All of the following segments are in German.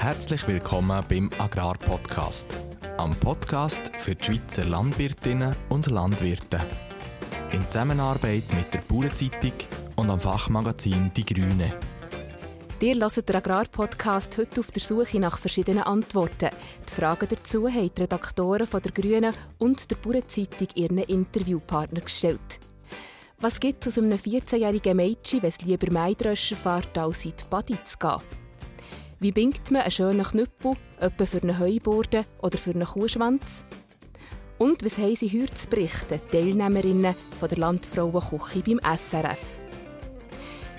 Herzlich willkommen beim Agrarpodcast. Am Podcast für die Schweizer Landwirtinnen und Landwirte. In Zusammenarbeit mit der Bauernzeitung und am Fachmagazin Die Grüne. Ihr hört den Agrarpodcast heute auf der Suche nach verschiedenen Antworten. Die Fragen dazu haben die Redaktoren von der Grünen und der Bauernzeitung ihren Interviewpartner gestellt. Was gibt es aus einem 14-jährigen Mädchen, wenn es lieber Maidröscher fährt, als in die Body zu gehen? Wie bingt man einen schönen Knüppel, etwa für eine Heuburde oder für einen Kuhschwanz? Und was haben sie heute zu berichten, Teilnehmerinnen von der Landfrauenküche beim SRF?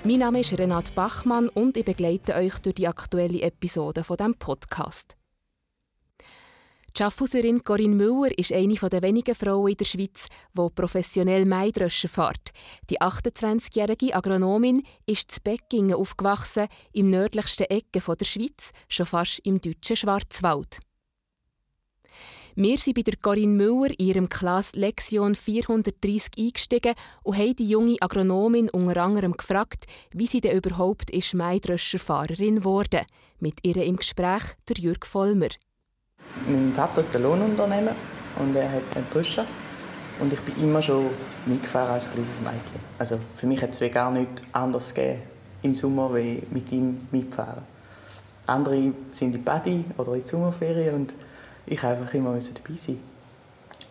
Mein Name ist Renate Bachmann und ich begleite euch durch die aktuelle Episode von dem Podcast. Die Schaffhauserin Corinne Müller ist eine der wenigen Frauen in der Schweiz, die professionell Maidröschen fährt. Die 28-jährige Agronomin ist zu Beckingen aufgewachsen, im nördlichsten Ecke der Schweiz, schon fast im deutschen Schwarzwald. Wir sind bei der Corinne Müller in ihrem Klasse Lektion 430 eingestiegen und haben die junge Agronomin unter anderem gefragt, wie sie denn überhaupt ist Maidröscherfahrerin geworden. Mit ihr im Gespräch der Jürg Vollmer. Mein Vater hat ein Lohnunternehmen und er hat einen Tröscher. Und ich bin immer schon mitgefahren als kleines Mädchen. Also für mich hat es gar nichts anderes gegeben im Sommer, wie mit ihm mitfahren. Andere sind in Badi oder in Sommerferien und ich einfach immer dabei sein.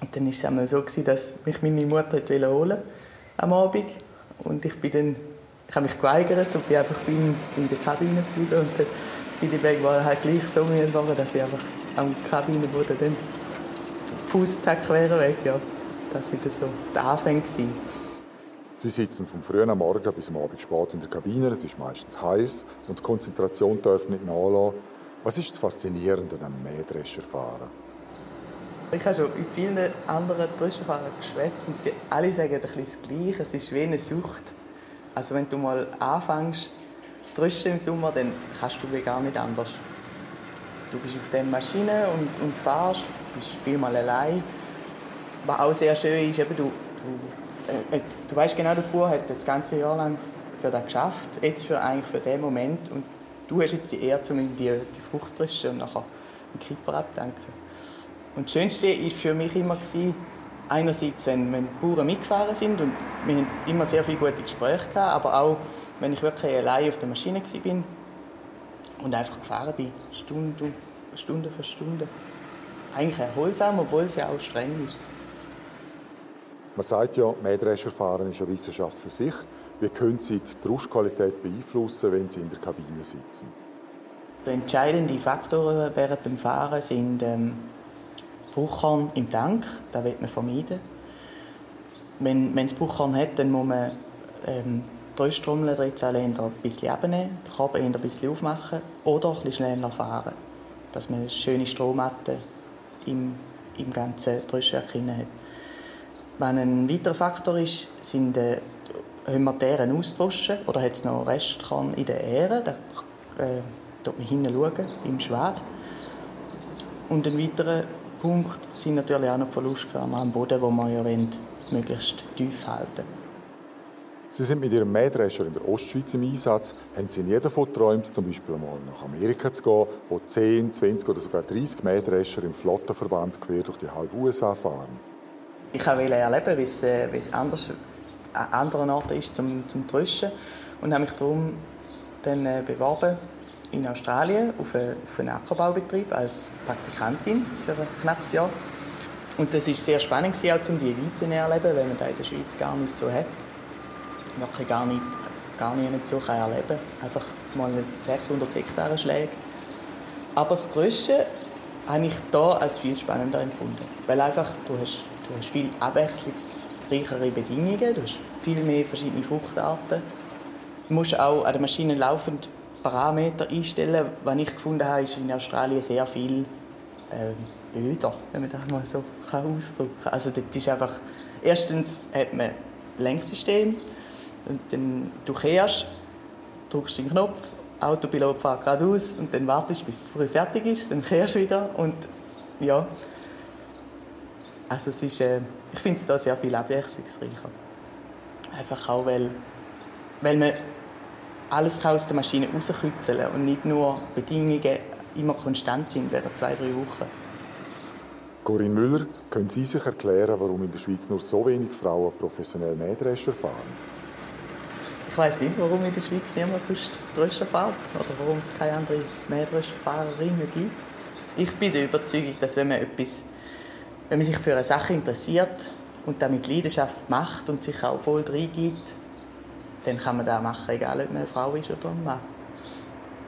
Und dann war es einmal so, dass mich meine Mutter holen am Abend und ich bin dann, ich habe mich geweigert und bin einfach in, in der Kabine geblieben und dann bin Wege halt gleich so müde geworden, dass ich einfach am Kabinenboden dann die Fußtag weg, ja. Das war so der Anfang. Sie sitzen vom frühen Morgen bis am Abend spät in der Kabine. Es ist meistens heiß und die Konzentration darf nicht nachlassen. Was ist das Faszinierende an einem Mähdrescherfahren? Ich habe schon mit vielen anderen Drescherfahrern geschwätzt und die alle sagen ein bisschen das Gleiche. Es ist wie eine Sucht. Also wenn du mal anfängst, dreschen im Sommer, dann kannst du gar nicht anders. Du bist auf der Maschine und, und fährst, bist vielmal allein. Was auch sehr schön ist, eben, du, du, äh, äh, du weißt genau, der Bauer hat das ganze Jahr lang für das geschafft, jetzt für, eigentlich für den Moment. Und du hast jetzt die Ehre, um die, die Frucht zu dreschen und nachher einen Kipper abdanken. Und das Schönste war für mich immer, einerseits, wenn, wenn die Bauern mitgefahren sind und wir hatten immer sehr viele gute Gespräche, gehabt, aber auch, wenn ich wirklich allein auf der Maschine war und einfach gefahren bin, Stunde, Stunde für Stunde. Eigentlich erholsam, obwohl es ja auch streng ist. Man sagt ja, Mähdrescherfahren ist eine Wissenschaft für sich. Wie können Sie die Rauschqualität beeinflussen, wenn Sie in der Kabine sitzen? Der entscheidende Faktor während dem Fahren sind ähm, Bruchhorn im Tank. Das wird man vermeiden. Wenn, wenn es Bruchhorn hat, dann muss man ähm, die Drehstrommel ein bisschen abnehmen, den Kabel ein bisschen aufmachen oder ein bisschen schneller fahren, dass man eine schöne Strommatte im, im ganzen Drehwerk hat. Wenn ein weiterer Faktor ist, sind äh, wenn wir die Ähren austauschen oder hat es noch Restkern in der Ähren, da äh, schaut man hinten im Schwad. Und ein weiterer Punkt sind natürlich auch noch Verlustkörner am Boden, wo man ja möglichst tief halten Sie sind mit Ihrem Mähdrescher in der Ostschweiz im Einsatz. Haben Sie nie davon geträumt, zum Beispiel einmal nach Amerika zu gehen, wo 10, 20 oder sogar 30 Mähdrescher im Flottenverband quer durch die halbe USA fahren? Ich wollte erleben, wie es, äh, an anderen Orten ist zum, zum Tröschen und habe mich darum dann äh, beworben in Australien auf, eine, auf einen Ackerbaubetrieb als Praktikantin für ein knappes Jahr. Und das war sehr spannend, auch um die Weite zu erleben, weil man das in der Schweiz gar nicht so hat. Wirklich gar nicht, gar nicht so kann erleben Einfach mal 600 Hektare Schläge. Aber das Tröschen habe ich hier als viel spannender empfunden. Weil einfach, du hast, du hast viel abwechslungsreichere Bedingungen, du hast viel mehr verschiedene Fruchtarten. Du musst auch an der Maschine laufend Parameter einstellen. Was ich gefunden habe, ist in Australien sehr viel äh, öder, wenn man das mal so kann ausdrücken kann. Also das ist einfach, erstens hat man Lenksystem dann du kehrst, drückst den Knopf, Autopilot fährt geradeaus und dann wartest bis früh fertig ist, dann kehrst du wieder und ja. Also es ist, äh, ich finde es da sehr viel abwechslungsreicher. Einfach auch, weil, weil man alles aus der Maschine rauskitzeln und nicht nur Bedingungen immer konstant sind, während zwei, drei Wochen. Corinne Müller, können Sie sich erklären, warum in der Schweiz nur so wenig Frauen professionell Mähdrescher fahren? Ich weiß nicht, warum in der Schweiz niemand sonst Dröscher fährt oder warum es keine anderen Mähdrescherfahrerinnen gibt. Ich bin der Überzeugung, dass wenn man, etwas, wenn man sich für eine Sache interessiert und das mit Leidenschaft macht und sich auch voll reingibt, dann kann man das machen, egal ob man eine Frau ist oder ein Mann.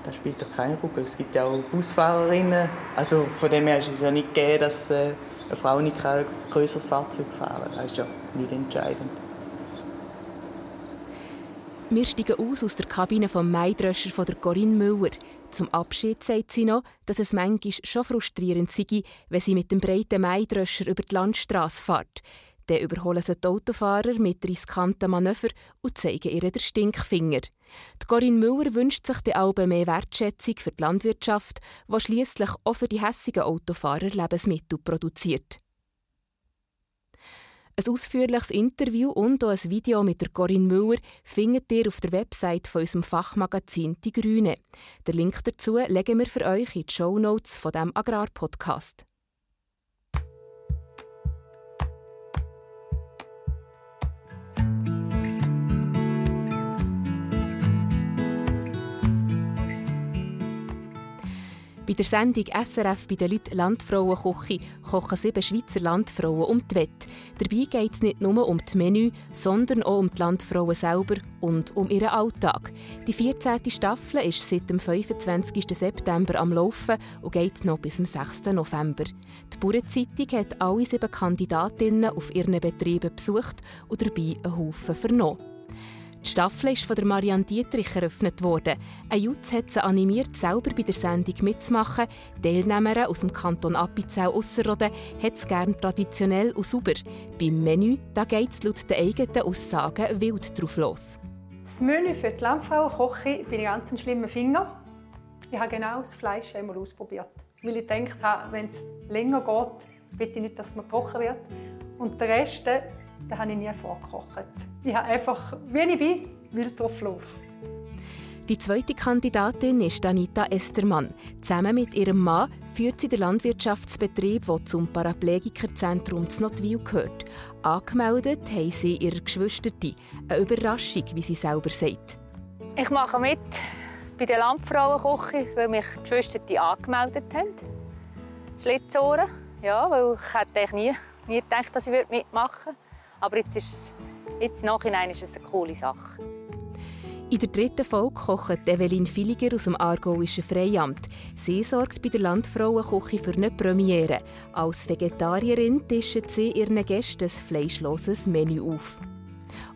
Das spielt doch keine Rolle. Es gibt ja auch Busfahrerinnen. Also von dem her ist es ja nicht gegeben, dass äh, eine Frau nicht ein größeres Fahrzeug fahren kann. Das ist ja nicht entscheidend. Wir steigen aus aus der Kabine vom Maidröscher von der Corinne Müller. Zum Abschied sagt sie noch, dass es manchmal schon frustrierend sei, wenn sie mit dem breiten Maidröscher über die Landstraße fährt. Dann überholen sie die Autofahrer mit riskanten Manöver und zeigen ihr den Stinkfinger. Die Corinne Müller wünscht sich die Alben mehr Wertschätzung für die Landwirtschaft, die schließlich auch für die hässigen Autofahrer Lebensmittel produziert. Ein ausführliches Interview und auch ein Video mit der Corinne Müller findet ihr auf der Website von unserem Fachmagazin Die Grüne. Den Link dazu legen wir für euch in die Show Notes von dem Agrarpodcast. Der Sendung SRF bei den Leuten Landfrauenküche kochen sieben Schweizer Landfrauen um die Wette. Dabei geht es nicht nur um das Menü, sondern auch um die Landfrauen selber und um ihren Alltag. Die 14. Staffel ist seit dem 25. September am Laufen und geht noch bis zum 6. November. Die Bauernzeitung hat alle sieben Kandidatinnen auf ihren Betrieben besucht und dabei einen Haufen vernommen. Die Staffel ist von der Marianne Dietrich eröffnet worden. Ein Jutz hat sie animiert, selber bei der Sendung mitzumachen. Teilnehmerin aus dem Kanton Appenzell-Ausserrhoden hat es gerne traditionell und sauber. Beim Menü geht es laut den eigenen Aussagen wild drauf los. Das Menü für die Landfrau koche ich ganz ein schlimmer Finger. Ich habe genau das Fleisch einmal ausprobiert. Weil ich gedacht habe, wenn es länger geht, ich nicht, dass es gebrochen wird. Und der Rest, den habe ich nie vorgekocht. Ich habe einfach, wie ich bin, wild drauf los. Die zweite Kandidatin ist Anita Estermann. Zusammen mit ihrem Mann führt sie den Landwirtschaftsbetrieb, der zum Paraplegikerzentrum Notwil gehört. Angemeldet haben sie ihre Geschwister. Eine Überraschung, wie sie selber sagt. Ich mache mit bei der Landfrauenküche, weil mich die Geschwister angemeldet haben. Schlitzohren, ja, weil ich hätte nie, nie gedacht, dass ich mitmachen würde. Aber jetzt, ist, jetzt Nachhinein ist es eine coole Sache. In der dritten Folge kocht Evelyn Filiger aus dem Aargauischen Freiamt. Sie sorgt bei der Landfrauenküche für eine Premiere. Als Vegetarierin tischt sie ihren Gästen ein fleischloses Menü auf.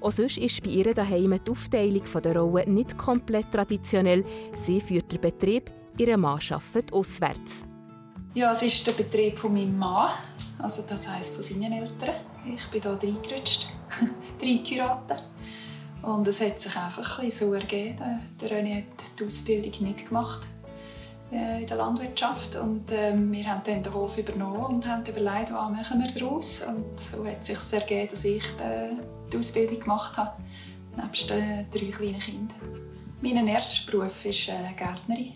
Auch sonst ist bei ihr daheim die Aufteilung der Rollen nicht komplett traditionell. Sie führt den Betrieb, ihr Mann arbeitet auswärts. Ja, es ist der Betrieb von meinem Mann, also das heisst von seinen Eltern. Ich bin hier reingerutscht, reingeheiratet. Und es hat sich einfach ein so ergeben. Der René hat die Ausbildung nicht gemacht äh, in der Landwirtschaft und äh, wir haben dann den Hof übernommen und haben überlegt, was machen wir daraus. Und so hat es sich ergeben, dass ich äh, die Ausbildung gemacht habe, nebst den drei kleinen Kindern. Mein erster Beruf ist äh, Gärtnerin.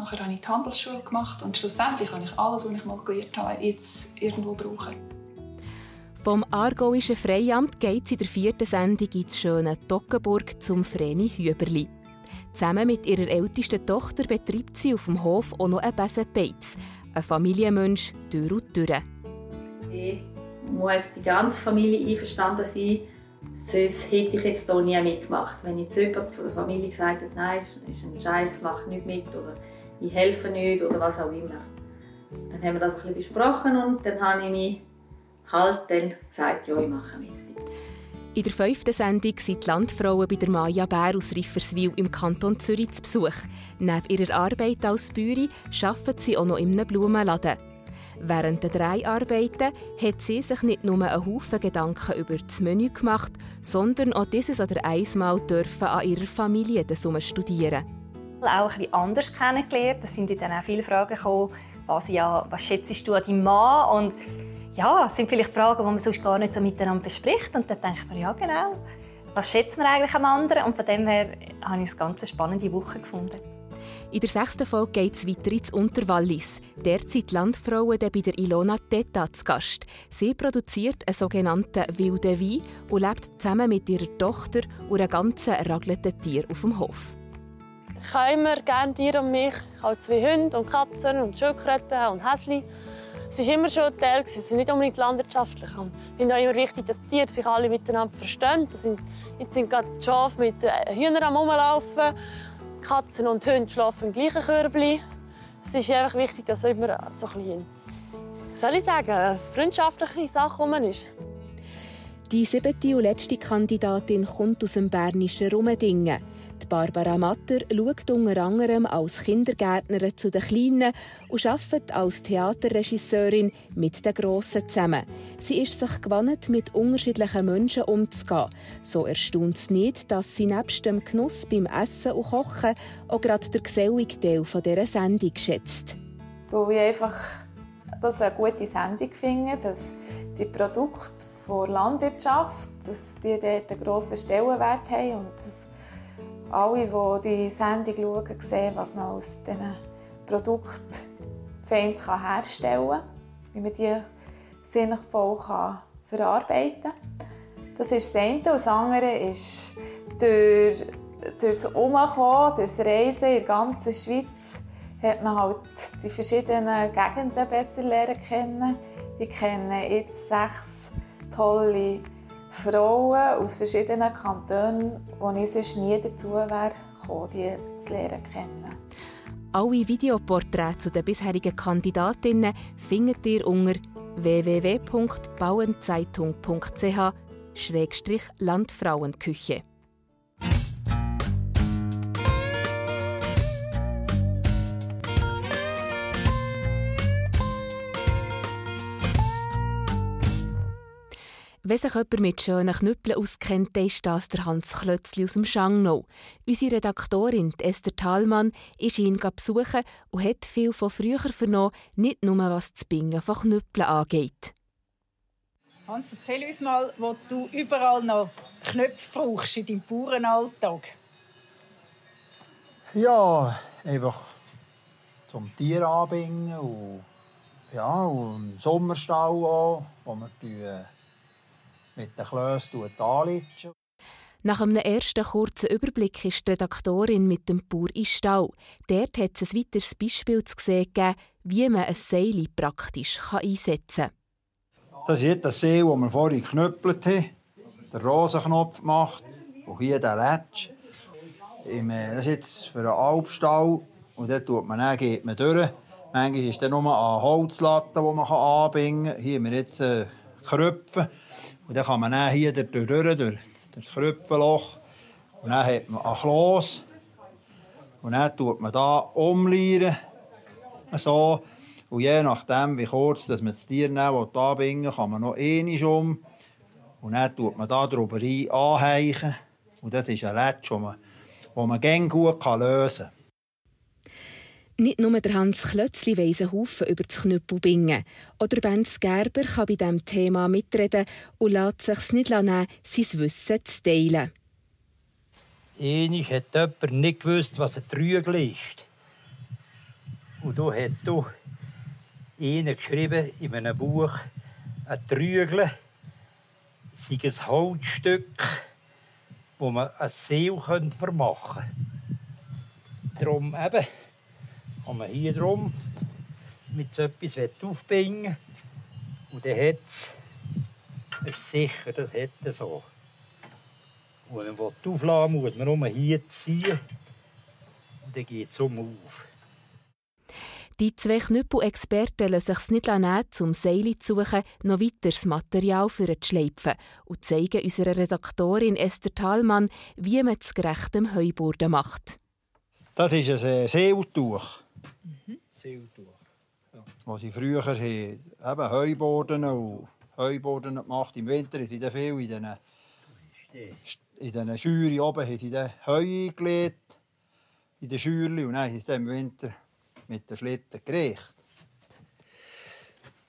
Nachher habe ich die Handelsschule gemacht und schlussendlich habe ich alles, was ich mal gelernt habe, jetzt irgendwo brauchen. Vom Aargauischen Freiamt geht es in der vierten Sendung ins schöne Toggenburg zum Vreni Hüberli. Zusammen mit ihrer ältesten Tochter betreibt sie auf dem Hof auch noch einen Besenbeiz. Ein Familienmensch durch und durch. Ich muss die ganze Familie einverstanden sein, sonst hätte ich jetzt hier nie mitgemacht. Wenn jetzt jemand von der Familie gesagt hat, nein, ist ein Scheiß, mach nicht mit oder ich helfe nicht oder was auch immer. Dann haben wir das ein bisschen besprochen und dann habe ich mich halt dann gesagt, ja, ich mache mit. In der fünften Sendung sind die Landfrauen bei der Maja Bär aus Rifferswil im Kanton Zürich zu Besuch. Neben ihrer Arbeit als Bäuerin arbeitet sie auch noch in einem Blumenladen. Während der drei Arbeiten hat sie sich nicht nur einen Haufen Gedanken über das Menü gemacht, sondern auch dieses oder einmal dürfen an ihrer Familie studieren. Auch ein bisschen anders kennengelernt. Es sind dann auch viele Fragen gekommen, was, ja, was schätzt du an deinem Mann? Und ja, es sind vielleicht Fragen, die man sonst gar nicht so miteinander bespricht. Und dann denkt man, ja genau, was schätzt man eigentlich am anderen? Und von dem her habe ich eine ganz spannende Woche gefunden. In der sechsten Folge geht es weiter ins Unterwallis. Derzeit Landfrauen bei der Ilona Teta zu Gast. Sie produziert einen sogenannten wilden Wein und lebt zusammen mit ihrer Tochter und einem ganzen ragelten Tier auf dem Hof. Ich habe immer gerne Tiere um mich. Ich habe zwei Hunde und Katzen und Schildkröten und Häschen. Es war immer schon ein Teil, es ist nicht unbedingt landwirtschaftlich. Ich finde auch immer wichtig, dass die Tiere sich alle miteinander verstehen. Sind, jetzt sind gerade die Schafe mit den Hühnern am Rumlaufen. Katzen und Hunde schlafen im gleichen Körbchen. Es ist einfach wichtig, dass immer so ein soll ich sagen, freundschaftliche Sache rum ist. Die siebte und letzte Kandidatin kommt aus dem bernischen Rummendingen. Barbara Matter schaut unter anderem als Kindergärtnerin zu den Kleinen und arbeitet als Theaterregisseurin mit den Grossen zusammen. Sie ist sich gewohnt, mit unterschiedlichen Menschen umzugehen. So erstaunt es nicht, dass sie nebst dem Genuss beim Essen und Kochen auch gerade der gesellige Teil dieser Sendung schätzt. Weil ich einfach das eine gute Sendung finde, dass die Produkte der Landwirtschaft, dass die dort einen grossen Stellenwert haben und dass alle, die die Sendung schauen, sehen, was man aus diesen Produkten Fans herstellen kann, wie man die sinnvoll verarbeiten kann. Das ist das eine. Das andere ist, durch, durch das Umkommen, durch das Reisen in der ganzen Schweiz, hat man halt die verschiedenen Gegenden besser lernen kennen. Ich kenne jetzt sechs tolle Frauen aus verschiedenen Kantonen, wo ich sonst nie dazu wäre gekommen, die zu lernen kennen. Alle Videoporträts zu den bisherigen Kandidatinnen findet ihr unter www.bauernzeitung.ch-landfrauenküche. Wenn sich jemand mit schönen Knüppeln auskennt, dann ist das der Hans Klötzli aus dem Schangnau. Unsere Redaktorin Esther Thalmann ist ihn besuchen und hat viel von früher vernommen, nicht nur was das Bingen von Knüppeln angeht. Hans, erzähl uns mal, wo du überall noch Knöpfe brauchst in deinem Bauernalltag. Ja, einfach zum Tier anbingen und, ja, und im Sommerstall auch, wo wir mit den Klößen anlitschen. Nach einem ersten kurzen Überblick ist die Redaktorin mit dem Bauer in Stall. Dort hat es ein weiteres Beispiel zu sehen gegeben, wie man ein Seil praktisch einsetzen kann. Das ist das Seil, das wir vorhin geknüppelt haben. Der Rosenknopf gemacht und hier der Letsch. Äh, das ist jetzt für einen Albstall und dort tut man dann, geht man durch. Manchmal ist dann nur eine Holzlatte, die man anbinden kann. Hier haben wir jetzt äh, Kröpfe. Und dann kann man dann hier durch, durch, durch das Kröpfenloch. Und dann hat man ein Kloß. Und dann tut man da umlieren. So. Und je nachdem, wie kurz dass man das Tier anbinden will, kann man noch einmal um. Und dann tut man da drüber anheichen. Und das ist ein Letsch, den man, man gut lösen kann. Nicht nur der Hans Klötzli weiss Haufen über das Knüppelbingen. Oder Benz Gerber kann bei diesem Thema mitreden und lässt sich nicht nehmen, sein Wissen zu teilen. Einmal hat jemand nicht gewusst, was ein Trügel ist. Und da hat du ihnen geschrieben in einem Buch, ein Trügel sei ein Holzstück, wo man ein Seil vermachen könnte. Darum eben, kann man hier drum mit so etwas aufbinden und dann hat es, ist sicher, das hat er so. Und wenn man aufladen muss man nur hier ziehen und dann geht es um auf. Die zwei Knüppel-Experten lassen sich nicht nehmen, um Seile zu suchen, noch weiteres Material für zu schleifen und zeigen unserer Redaktorin Esther Thalmann, wie man es gerechtem Heuburden macht. Das ist ein Seiltuch. Mhm. Seiltuch. Ja. Wo sie früher haben, eben Heuborden und Heuborden gemacht Im Winter haben sie dann viel in diesen, in diesen Scheuren oben haben sie dann Heu eingelegt. In den Scheuren. Und dann haben sie dann im Winter mit den Schlitten gereicht.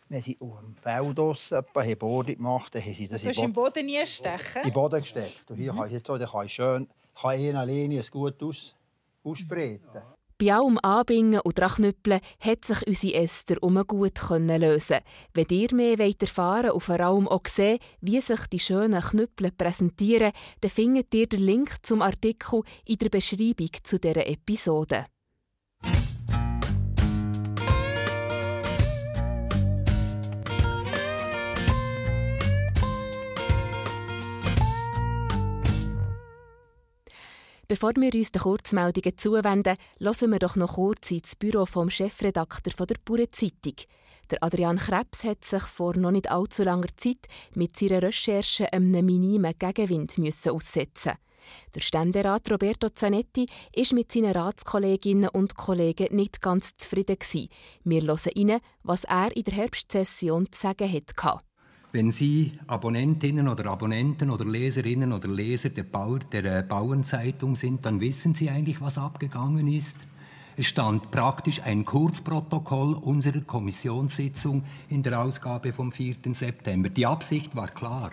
Wenn sie auf dem Feld draussen Boden gemacht haben, haben sie das du in den Boden nie stechen? In den Boden gesteckt. Und hier mhm. kann ich jetzt so, dann kann ich schön kann ich eine Linie gut aus, ausspreiten. Bei allem Anbingen und Drachnüppeln hat sich unsere Esther um gut lösen Wenn ihr mehr erfahren wollt und vor allem auch sehen, wie sich die schönen Knüppel präsentieren, dann findet ihr den Link zum Artikel in der Beschreibung zu dieser Episode. Bevor wir uns den Kurzmeldungen zuwenden, hören wir doch noch kurz ins Büro vom Chefredakteur der Bure Zeitung. Der Adrian Krebs hat sich vor noch nicht allzu langer Zeit mit seiner Recherche einem minimen Gegenwind müssen aussetzen. Der Ständerat Roberto Zanetti ist mit seinen Ratskolleginnen und Kollegen nicht ganz zufrieden Wir hören rein, was er in der Herbstsession zu sagen hatte. Wenn Sie Abonnentinnen oder Abonnenten oder Leserinnen oder Leser der, Bauer, der äh, Bauernzeitung sind, dann wissen Sie eigentlich, was abgegangen ist. Es stand praktisch ein Kurzprotokoll unserer Kommissionssitzung in der Ausgabe vom 4. September. Die Absicht war klar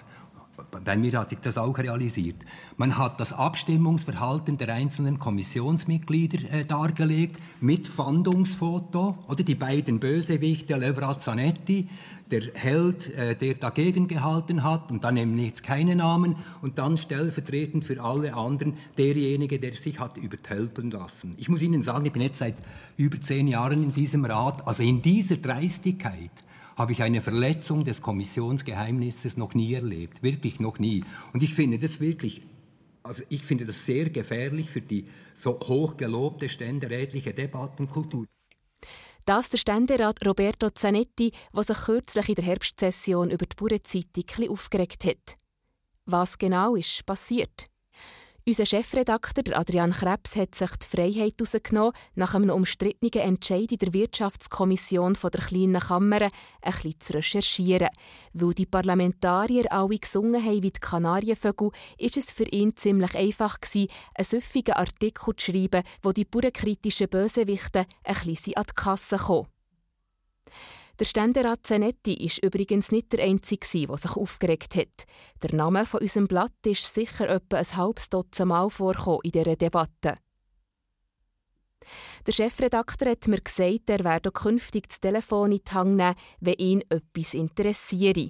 bei mir hat sich das auch realisiert. Man hat das Abstimmungsverhalten der einzelnen Kommissionsmitglieder äh, dargelegt mit Fandungsfoto oder die beiden Bösewichte Levra Zanetti, der Held, äh, der dagegen gehalten hat und dann eben jetzt keine Namen und dann stellvertretend für alle anderen derjenige, der sich hat übertölpeln lassen. Ich muss Ihnen sagen, ich bin jetzt seit über zehn Jahren in diesem Rat, also in dieser Dreistigkeit habe ich eine Verletzung des Kommissionsgeheimnisses noch nie erlebt, wirklich noch nie. Und ich finde das wirklich, also ich finde das sehr gefährlich für die so hochgelobte ständerätliche Debattenkultur. Das der Ständerat Roberto Zanetti, der sich kürzlich in der Herbstsession über die Bauernzeitung aufgeregt hat. Was genau ist passiert? Unser Chefredakteur Adrian Krebs hat sich die Freiheit herausgenommen, nach einem umstrittenen Entscheid in der Wirtschaftskommission der kleinen Kammer ein bisschen zu recherchieren. Weil die Parlamentarier alle gesungen haben wie die Kanarienvögel, ist es für ihn ziemlich einfach gewesen, einen süffigen Artikel zu schreiben, wo die bauernkritischen Bösewichte ein bisschen an die Kasse kommen. Der Ständerat Zanetti ist übrigens nicht der Einzige, der sich aufgeregt hat. Der Name von unserem Blatt ist sicher etwa ein halbes Dutzend Mal vorgekommen in dieser Debatte. Der Chefredakteur hat mir gesagt, er werde künftig das Telefon in die Hand nehmen, wenn ihn etwas interessiere.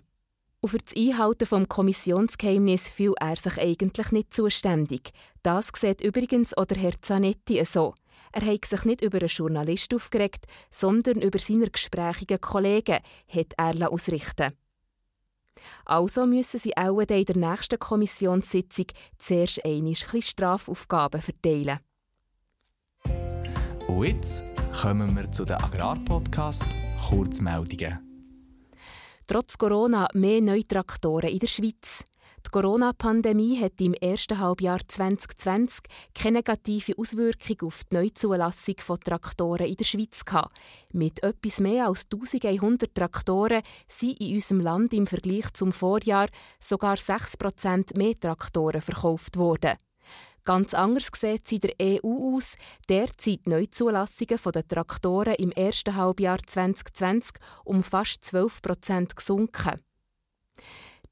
Und für das Einhalten vom Kommissionsgeheimnis fühlt er sich eigentlich nicht zuständig. Das sieht übrigens auch der Herr Zanetti so. Er hat sich nicht über einen Journalist aufgeregt, sondern über seine gesprächigen Kollegen, hat er ausrichten Also müssen sie auch in der nächsten Kommissionssitzung zuerst einmal Strafaufgaben verteilen. Und jetzt kommen wir zu den Agrarpodcast Kurzmeldungen. Trotz Corona mehr Neutraktoren in der Schweiz. Die Corona-Pandemie hat im ersten Halbjahr 2020 keine negative Auswirkung auf die Neuzulassung von Traktoren in der Schweiz gehabt. Mit etwas mehr als 1100 Traktoren sind in unserem Land im Vergleich zum Vorjahr sogar 6% mehr Traktoren verkauft worden. Ganz anders sieht es in der EU aus. Derzeit Neuzulassungen der Traktoren im ersten Halbjahr 2020 um fast 12% gesunken.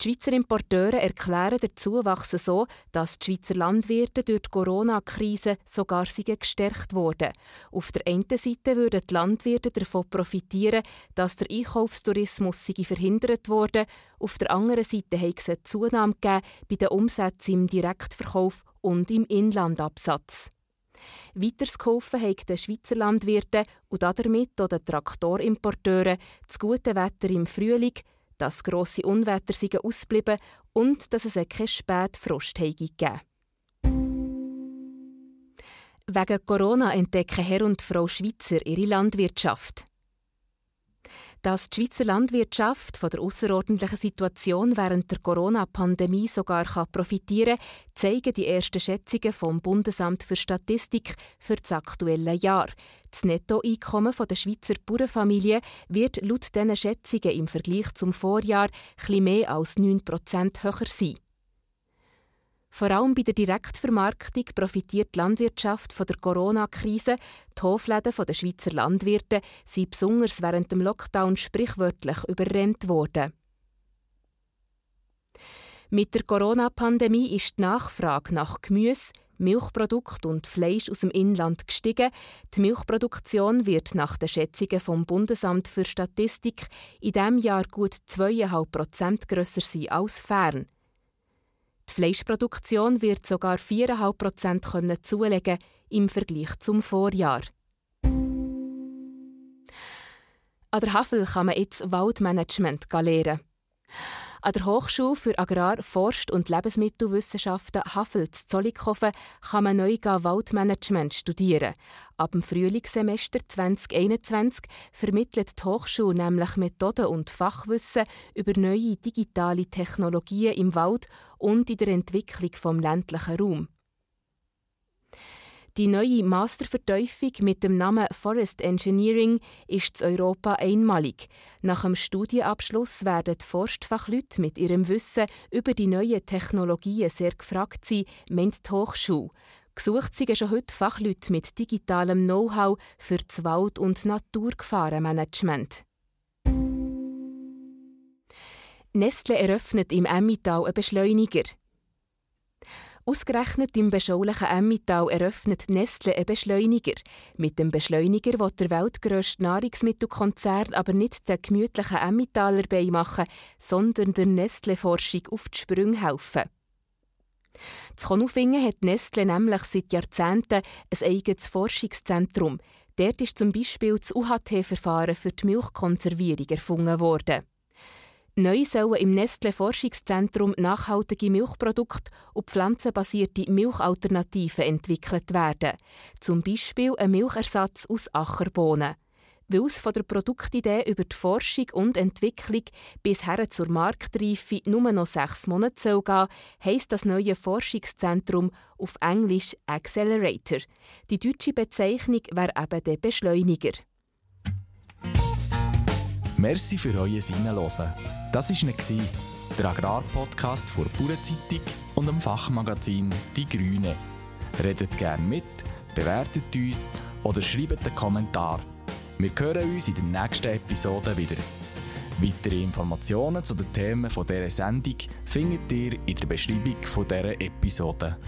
Die Schweizer Importeure erklären den Zuwachs so, dass die Schweizer Landwirte durch die Corona-Krise sogar gestärkt wurden. Auf der einen Seite würden die Landwirte davon profitieren, dass der Einkaufstourismus verhindert wurde. Auf der anderen Seite hat es eine Zunahme bei den Umsätzen im Direktverkauf und im Inlandabsatz. Weiters geholfen haben den Schweizer Landwirten und damit auch den Traktorimporteuren das gute Wetter im Frühling, dass grosse Unwetter sind ausgeblieben und dass es keine Spätfrost gegeben Wegen Corona entdecken Herr und Frau Schweizer ihre Landwirtschaft. Dass die Schweizer Landwirtschaft von der außerordentlichen Situation während der Corona-Pandemie sogar profitieren kann, zeigen die ersten Schätzungen vom Bundesamt für Statistik für das aktuelle Jahr. Das Nettoeinkommen der Schweizer Bauernfamilie wird laut diesen Schätzungen im Vergleich zum Vorjahr etwas mehr als 9% höher sein. Vor allem bei der Direktvermarktung profitiert die Landwirtschaft von der Corona-Krise. Die Hofläden der Schweizer Landwirte sind besonders während dem Lockdown sprichwörtlich überrennt worden. Mit der Corona-Pandemie ist die Nachfrage nach Gemüse, Milchprodukte und Fleisch aus dem Inland gestiegen. Die Milchproduktion wird nach den Schätzungen vom Bundesamt für Statistik in diesem Jahr gut 2,5 Prozent grösser sein als fern. Die Fleischproduktion wird sogar 4,5 Prozent zulegen im Vergleich zum Vorjahr. An der Havel kann man jetzt Waldmanagement lernen. An der Hochschule für Agrar-, Forst- und Lebensmittelwissenschaften Havel zu Zollikofen kann man neu Waldmanagement studieren. Ab dem Frühlingssemester 2021 vermittelt die Hochschule nämlich Methoden und Fachwissen über neue digitale Technologien im Wald und in der Entwicklung vom ländlichen Raum. Die neue Masterverteufung mit dem Namen Forest Engineering ist in Europa einmalig. Nach dem Studienabschluss werden die Forstfachleute mit ihrem Wissen über die neuen Technologien sehr gefragt sein, meint die Hochschule. Gesucht sind schon heute Fachleute mit digitalem Know-how für das Wald- und Naturgefahrenmanagement. Nestle eröffnet im Emmental einen Beschleuniger. Ausgerechnet im beschaulichen Emmental eröffnet Nestle einen Beschleuniger. Mit dem Beschleuniger will der weltgrösste Nahrungsmittelkonzern aber nicht den gemütlichen Emmentaler beimachen, sondern der Nestle-Forschung auf die Sprünge helfen. Zu Konufingen hat Nestle nämlich seit Jahrzehnten ein eigenes Forschungszentrum. Dort ist zum Beispiel das UHT-Verfahren für die Milchkonservierung erfunden worden. Neu sollen im Nestle-Forschungszentrum nachhaltige Milchprodukte und pflanzenbasierte Milchalternativen entwickelt werden. Zum Beispiel ein Milchersatz aus Ackerbohnen. Weil es von der Produktidee über die Forschung und Entwicklung bis her zur Marktreife nur noch sechs Monate soll gehen, heisst das neue Forschungszentrum auf Englisch Accelerator. Die deutsche Bezeichnung wäre eben der Beschleuniger. Merci für euer Hinhören. Das war der Agrarpodcast der Bauernzeitung und dem Fachmagazin Die Grüne. Redet gerne mit, bewertet uns oder schreibt einen Kommentar. Wir hören uns in der nächsten Episode wieder. Weitere Informationen zu den Themen dieser Sendung findet ihr in der Beschreibung dieser Episode.